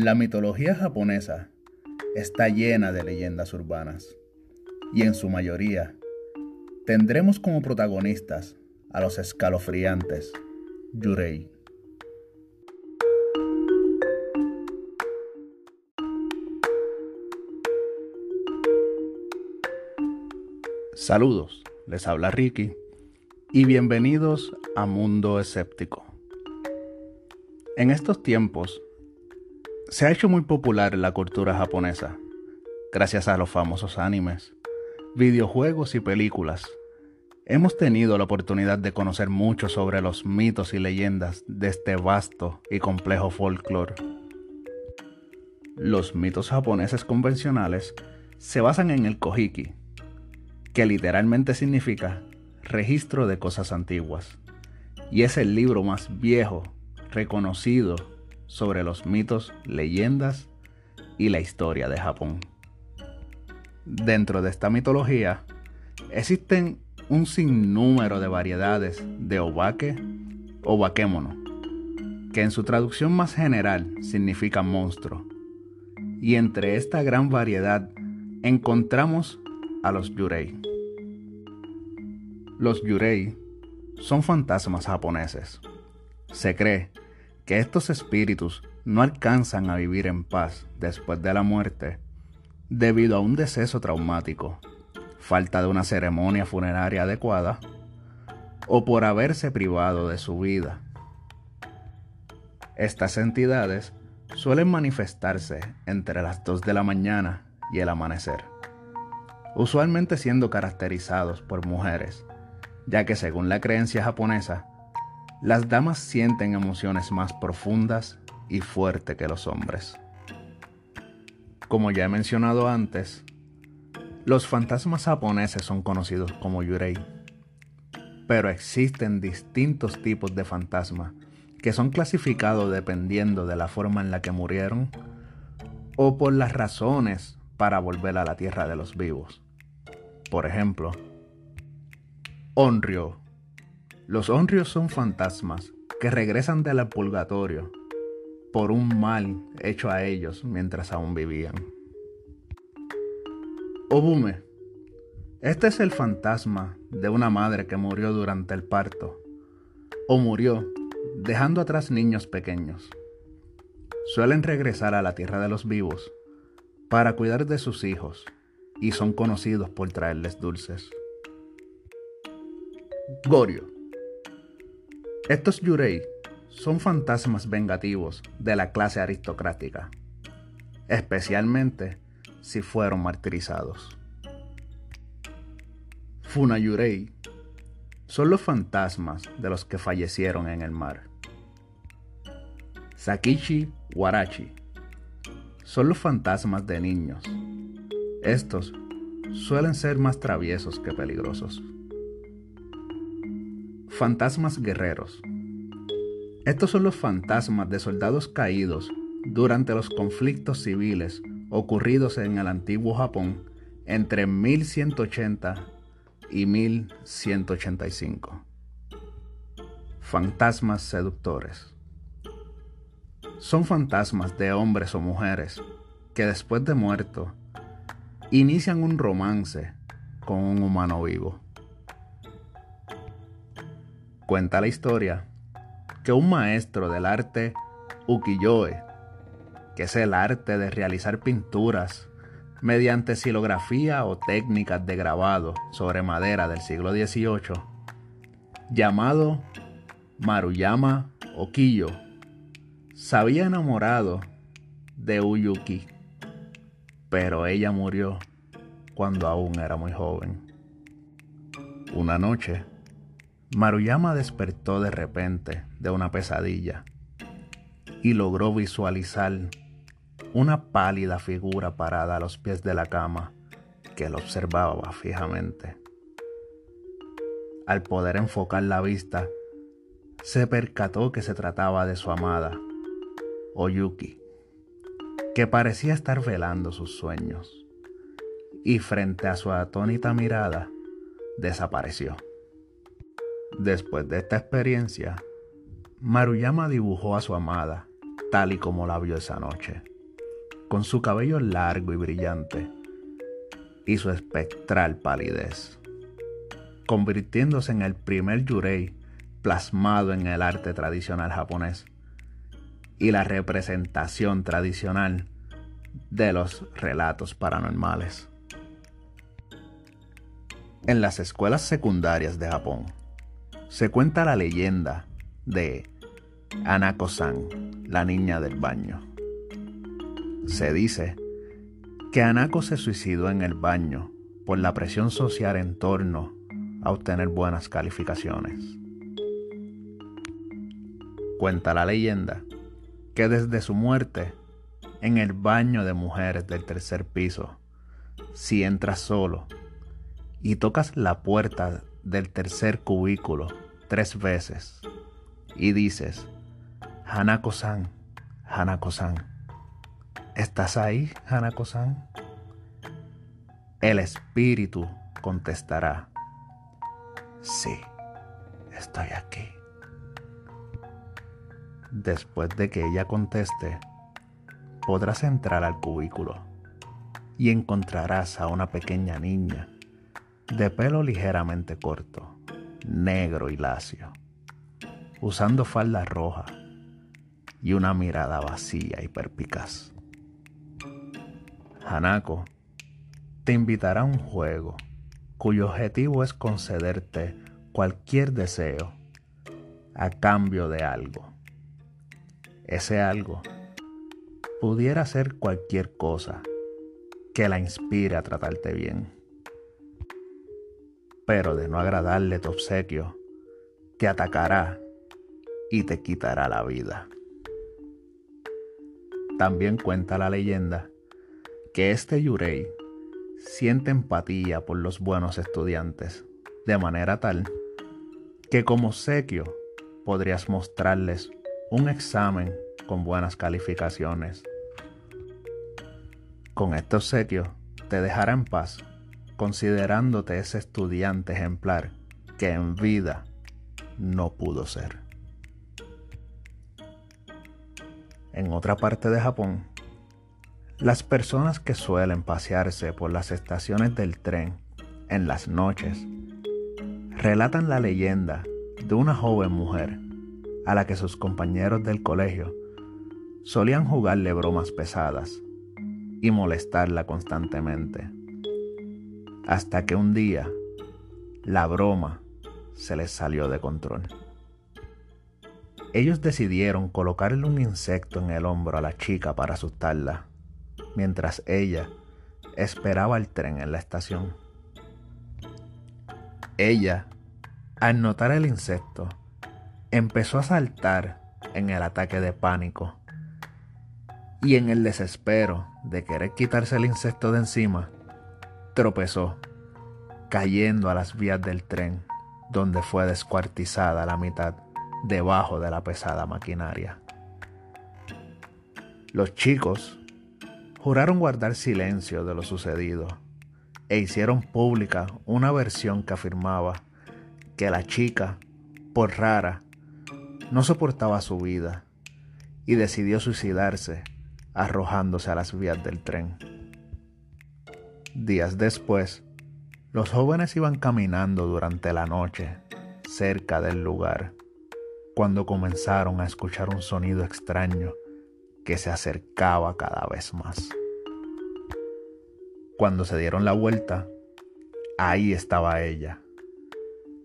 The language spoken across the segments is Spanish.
La mitología japonesa está llena de leyendas urbanas y en su mayoría tendremos como protagonistas a los escalofriantes Yurei. Saludos, les habla Ricky y bienvenidos a Mundo Escéptico. En estos tiempos se ha hecho muy popular en la cultura japonesa, gracias a los famosos animes, videojuegos y películas. Hemos tenido la oportunidad de conocer mucho sobre los mitos y leyendas de este vasto y complejo folclore. Los mitos japoneses convencionales se basan en el Kojiki, que literalmente significa registro de cosas antiguas, y es el libro más viejo, reconocido sobre los mitos, leyendas y la historia de Japón. Dentro de esta mitología existen un sinnúmero de variedades de obake o bakemono, que en su traducción más general significa monstruo. Y entre esta gran variedad encontramos a los yurei. Los yurei son fantasmas japoneses. Se cree que estos espíritus no alcanzan a vivir en paz después de la muerte debido a un deceso traumático, falta de una ceremonia funeraria adecuada o por haberse privado de su vida. Estas entidades suelen manifestarse entre las 2 de la mañana y el amanecer, usualmente siendo caracterizados por mujeres, ya que según la creencia japonesa, las damas sienten emociones más profundas y fuertes que los hombres. Como ya he mencionado antes, los fantasmas japoneses son conocidos como yurei, pero existen distintos tipos de fantasmas que son clasificados dependiendo de la forma en la que murieron o por las razones para volver a la tierra de los vivos. Por ejemplo, Onryo los honrios son fantasmas que regresan del purgatorio por un mal hecho a ellos mientras aún vivían. Obume. Este es el fantasma de una madre que murió durante el parto o murió dejando atrás niños pequeños. Suelen regresar a la tierra de los vivos para cuidar de sus hijos y son conocidos por traerles dulces. Gorio. Estos yurei son fantasmas vengativos de la clase aristocrática, especialmente si fueron martirizados. Funayurei son los fantasmas de los que fallecieron en el mar. Sakichi Warachi son los fantasmas de niños. Estos suelen ser más traviesos que peligrosos. Fantasmas guerreros. Estos son los fantasmas de soldados caídos durante los conflictos civiles ocurridos en el antiguo Japón entre 1180 y 1185. Fantasmas seductores. Son fantasmas de hombres o mujeres que después de muerto inician un romance con un humano vivo. Cuenta la historia que un maestro del arte ukiyo-e, que es el arte de realizar pinturas mediante silografía o técnicas de grabado sobre madera del siglo XVIII, llamado Maruyama Okiyo, se había enamorado de Uyuki, pero ella murió cuando aún era muy joven. Una noche, Maruyama despertó de repente de una pesadilla y logró visualizar una pálida figura parada a los pies de la cama que lo observaba fijamente. Al poder enfocar la vista, se percató que se trataba de su amada, Oyuki, que parecía estar velando sus sueños, y frente a su atónita mirada, desapareció. Después de esta experiencia, Maruyama dibujó a su amada tal y como la vio esa noche, con su cabello largo y brillante y su espectral palidez, convirtiéndose en el primer yurei plasmado en el arte tradicional japonés y la representación tradicional de los relatos paranormales. En las escuelas secundarias de Japón se cuenta la leyenda de Anako-san, la niña del baño. Se dice que Anako se suicidó en el baño por la presión social en torno a obtener buenas calificaciones. Cuenta la leyenda que desde su muerte, en el baño de mujeres del tercer piso, si entras solo y tocas la puerta del tercer cubículo tres veces y dices, Hanako-san, Hanako-san, ¿estás ahí, Hanako-san? El espíritu contestará, sí, estoy aquí. Después de que ella conteste, podrás entrar al cubículo y encontrarás a una pequeña niña de pelo ligeramente corto, negro y lacio, usando falda roja y una mirada vacía y perpicaz. Hanako te invitará a un juego cuyo objetivo es concederte cualquier deseo a cambio de algo. Ese algo pudiera ser cualquier cosa que la inspire a tratarte bien. Pero de no agradarle tu obsequio, te atacará y te quitará la vida. También cuenta la leyenda que este Yurei siente empatía por los buenos estudiantes, de manera tal que como obsequio podrías mostrarles un examen con buenas calificaciones. Con este obsequio te dejará en paz, considerándote ese estudiante ejemplar que en vida no pudo ser. En otra parte de Japón, las personas que suelen pasearse por las estaciones del tren en las noches relatan la leyenda de una joven mujer a la que sus compañeros del colegio solían jugarle bromas pesadas y molestarla constantemente. Hasta que un día la broma se les salió de control. Ellos decidieron colocarle un insecto en el hombro a la chica para asustarla, mientras ella esperaba el tren en la estación. Ella, al notar el insecto, empezó a saltar en el ataque de pánico y en el desespero de querer quitarse el insecto de encima, tropezó, cayendo a las vías del tren, donde fue descuartizada la mitad debajo de la pesada maquinaria. Los chicos juraron guardar silencio de lo sucedido e hicieron pública una versión que afirmaba que la chica, por rara, no soportaba su vida y decidió suicidarse arrojándose a las vías del tren. Días después, los jóvenes iban caminando durante la noche cerca del lugar cuando comenzaron a escuchar un sonido extraño que se acercaba cada vez más. Cuando se dieron la vuelta, ahí estaba ella,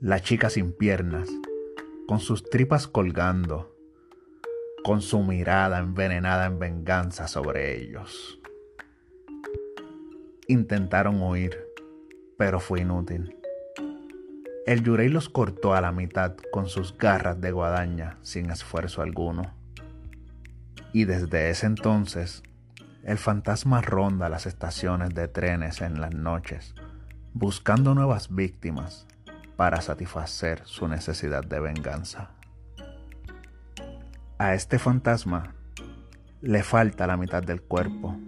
la chica sin piernas, con sus tripas colgando, con su mirada envenenada en venganza sobre ellos. Intentaron huir, pero fue inútil. El Yurei los cortó a la mitad con sus garras de guadaña sin esfuerzo alguno. Y desde ese entonces, el fantasma ronda las estaciones de trenes en las noches, buscando nuevas víctimas para satisfacer su necesidad de venganza. A este fantasma le falta la mitad del cuerpo.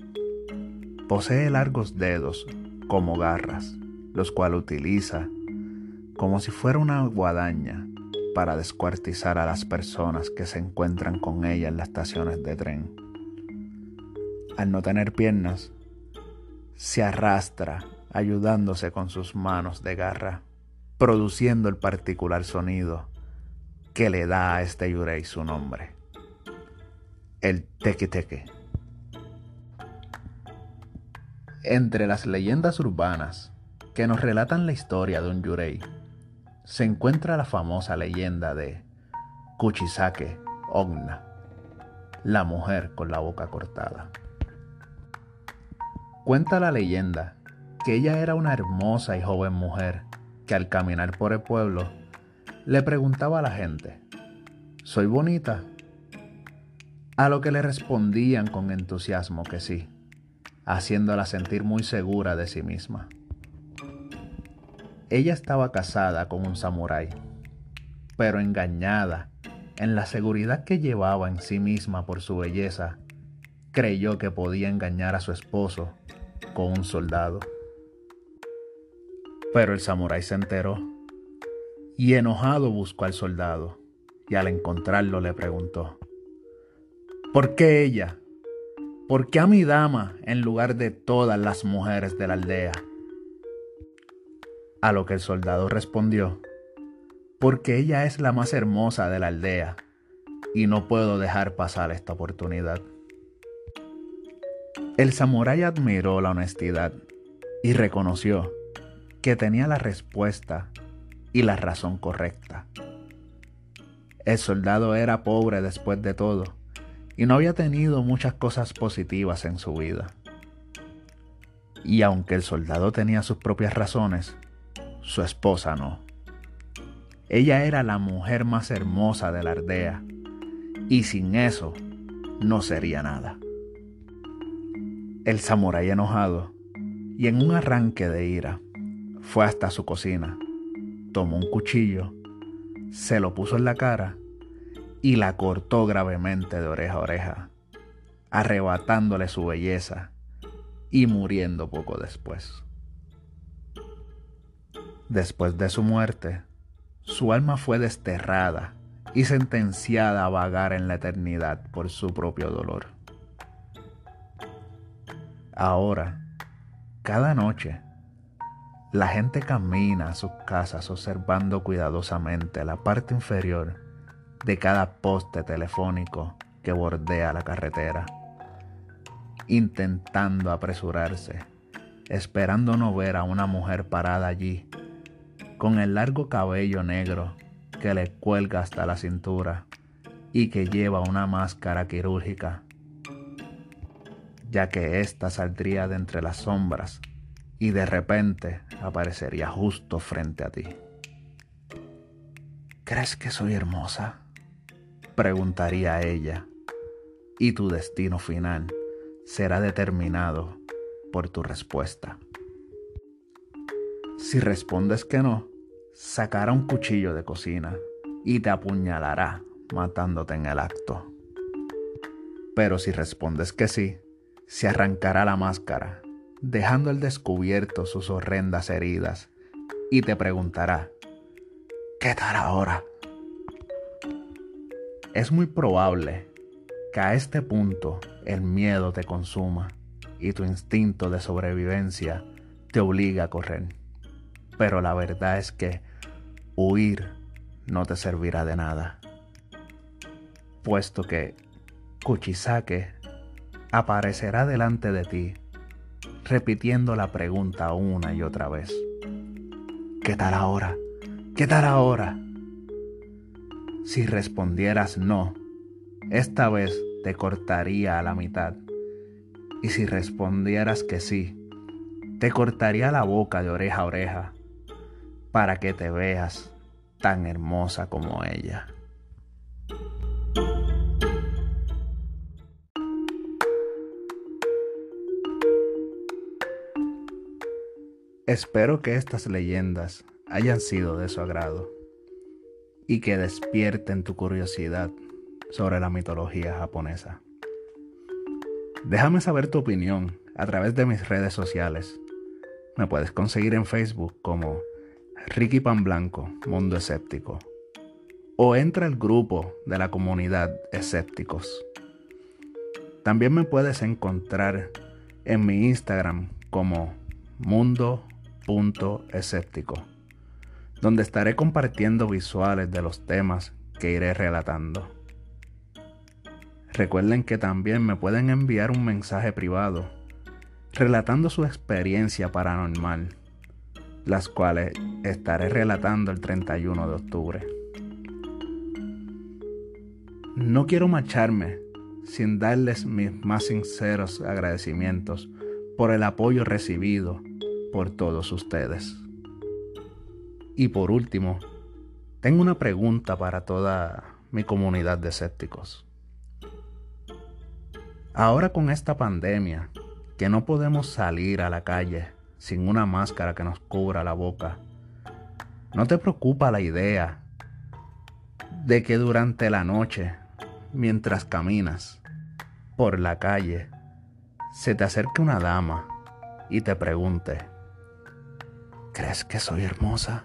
Posee largos dedos como garras, los cuales utiliza como si fuera una guadaña para descuartizar a las personas que se encuentran con ella en las estaciones de tren. Al no tener piernas, se arrastra ayudándose con sus manos de garra, produciendo el particular sonido que le da a este yurei su nombre, el teque teque. Entre las leyendas urbanas que nos relatan la historia de un yurei, se encuentra la famosa leyenda de Kuchisake Ogna, la mujer con la boca cortada. Cuenta la leyenda que ella era una hermosa y joven mujer que al caminar por el pueblo le preguntaba a la gente, ¿soy bonita? A lo que le respondían con entusiasmo que sí, haciéndola sentir muy segura de sí misma. Ella estaba casada con un samurái, pero engañada en la seguridad que llevaba en sí misma por su belleza, creyó que podía engañar a su esposo con un soldado. Pero el samurái se enteró y enojado buscó al soldado y al encontrarlo le preguntó, ¿por qué ella? ¿Por qué a mi dama en lugar de todas las mujeres de la aldea? A lo que el soldado respondió, porque ella es la más hermosa de la aldea y no puedo dejar pasar esta oportunidad. El samurái admiró la honestidad y reconoció que tenía la respuesta y la razón correcta. El soldado era pobre después de todo y no había tenido muchas cosas positivas en su vida. Y aunque el soldado tenía sus propias razones, su esposa no. Ella era la mujer más hermosa de la aldea y sin eso no sería nada. El samurái enojado y en un arranque de ira fue hasta su cocina, tomó un cuchillo, se lo puso en la cara y la cortó gravemente de oreja a oreja, arrebatándole su belleza y muriendo poco después. Después de su muerte, su alma fue desterrada y sentenciada a vagar en la eternidad por su propio dolor. Ahora, cada noche, la gente camina a sus casas observando cuidadosamente la parte inferior de cada poste telefónico que bordea la carretera, intentando apresurarse, esperando no ver a una mujer parada allí con el largo cabello negro que le cuelga hasta la cintura y que lleva una máscara quirúrgica, ya que ésta saldría de entre las sombras y de repente aparecería justo frente a ti. ¿Crees que soy hermosa? Preguntaría ella, y tu destino final será determinado por tu respuesta. Si respondes que no, sacará un cuchillo de cocina y te apuñalará matándote en el acto. Pero si respondes que sí, se arrancará la máscara, dejando al descubierto sus horrendas heridas, y te preguntará, ¿qué tal ahora? Es muy probable que a este punto el miedo te consuma y tu instinto de sobrevivencia te obliga a correr. Pero la verdad es que huir no te servirá de nada, puesto que Kuchisake aparecerá delante de ti, repitiendo la pregunta una y otra vez. ¿Qué tal ahora? ¿Qué tal ahora? Si respondieras no, esta vez te cortaría a la mitad. Y si respondieras que sí, te cortaría la boca de oreja a oreja para que te veas tan hermosa como ella. Espero que estas leyendas hayan sido de su agrado y que despierten tu curiosidad sobre la mitología japonesa. Déjame saber tu opinión a través de mis redes sociales. Me puedes conseguir en Facebook como Ricky Pan Blanco, Mundo Escéptico. o entra al grupo de la comunidad escépticos. También me puedes encontrar en mi Instagram como mundo.escéptico, donde estaré compartiendo visuales de los temas que iré relatando. Recuerden que también me pueden enviar un mensaje privado relatando su experiencia paranormal, las cuales estaré relatando el 31 de octubre. No quiero marcharme sin darles mis más sinceros agradecimientos por el apoyo recibido por todos ustedes. Y por último, tengo una pregunta para toda mi comunidad de escépticos. Ahora con esta pandemia, que no podemos salir a la calle sin una máscara que nos cubra la boca, ¿no te preocupa la idea de que durante la noche, mientras caminas por la calle, se te acerque una dama y te pregunte, ¿crees que soy hermosa?